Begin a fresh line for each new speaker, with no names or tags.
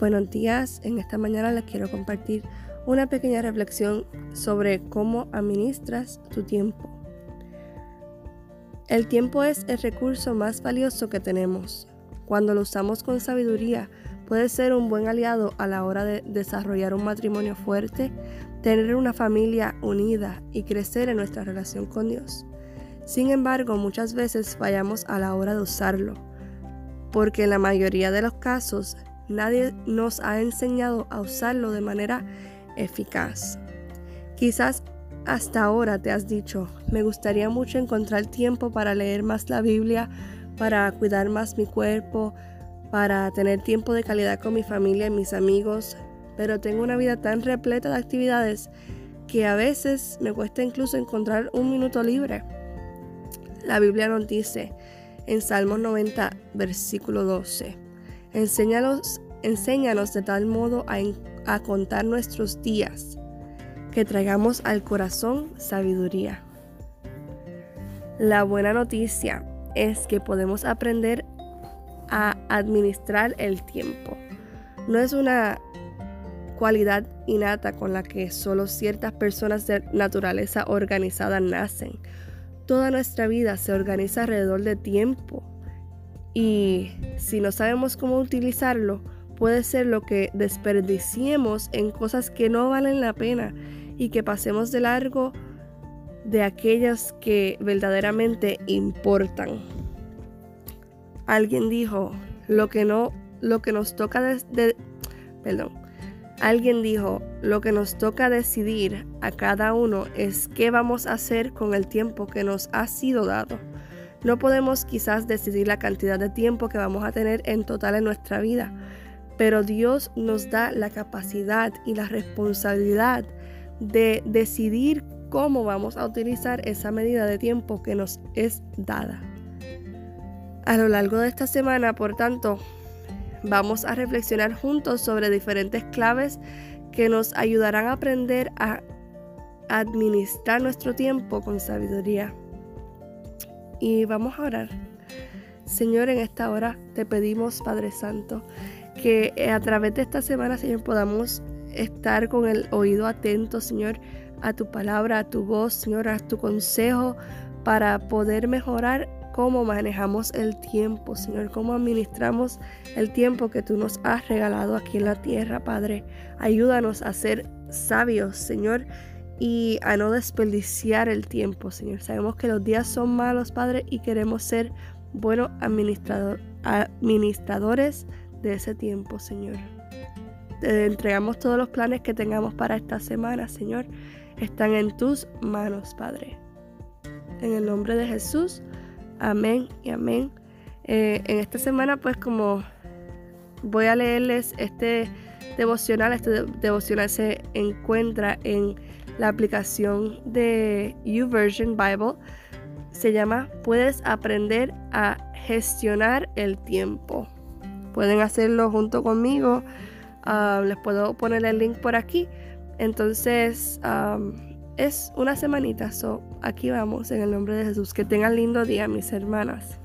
Buenos días, en esta mañana les quiero compartir una pequeña reflexión sobre cómo administras tu tiempo. El tiempo es el recurso más valioso que tenemos. Cuando lo usamos con sabiduría, puede ser un buen aliado a la hora de desarrollar un matrimonio fuerte, tener una familia unida y crecer en nuestra relación con Dios. Sin embargo, muchas veces fallamos a la hora de usarlo, porque en la mayoría de los casos nadie nos ha enseñado a usarlo de manera eficaz. Quizás hasta ahora te has dicho, me gustaría mucho encontrar tiempo para leer más la Biblia, para cuidar más mi cuerpo, para tener tiempo de calidad con mi familia y mis amigos, pero tengo una vida tan repleta de actividades que a veces me cuesta incluso encontrar un minuto libre. La Biblia nos dice en Salmos 90, versículo 12, Enséñanos, enséñanos de tal modo a, contar nuestros días, que traigamos al corazón sabiduría. La buena noticia es que podemos aprender a administrar el tiempo. No es una cualidad innata con la que solo ciertas personas de naturaleza organizada nacen. Toda nuestra vida se organiza alrededor de tiempo y si no sabemos cómo utilizarlo, puede ser lo que desperdiciemos en cosas que no valen la pena y que pasemos de largo de aquellas que verdaderamente importan. Alguien dijo, lo que no lo que nos toca de, perdón. Alguien dijo, lo que nos toca decidir a cada uno es qué vamos a hacer con el tiempo que nos ha sido dado. No podemos quizás decidir la cantidad de tiempo que vamos a tener en total en nuestra vida, pero Dios nos da la capacidad y la responsabilidad de decidir cómo vamos a utilizar esa medida de tiempo que nos es dada. A lo largo de esta semana, por tanto, vamos a reflexionar juntos sobre diferentes claves que nos ayudarán a aprender a administrar nuestro tiempo con sabiduría y vamos a orar. Señor, en esta hora te pedimos, Padre Santo, que a través de esta semana, Señor, podamos estar con el oído atento, Señor, a tu palabra, a tu voz, Señor, a tu consejo, para poder mejorar cómo manejamos el tiempo, Señor, cómo administramos el tiempo que tú nos has regalado aquí en la tierra, Padre. Ayúdanos a ser sabios, Señor, y a no desperdiciar el tiempo, Señor. Sabemos que los días son malos, Padre, y queremos ser buenos administradores de ese tiempo, Señor. Te entregamos todos los planes que tengamos para esta semana, Señor. Están en tus manos, Padre. En el nombre de Jesús, amén y amén. Eh, en esta semana, pues como voy a leerles este devocional, este devocional se encuentra en la aplicación de YouVersion Bible se llama Puedes aprender a gestionar el tiempo. Pueden hacerlo junto conmigo. Ah, les puedo poner el link por aquí. Entonces, es una semanita. So, aquí vamos en el nombre de Jesús. Que tengan lindo día, mis hermanas.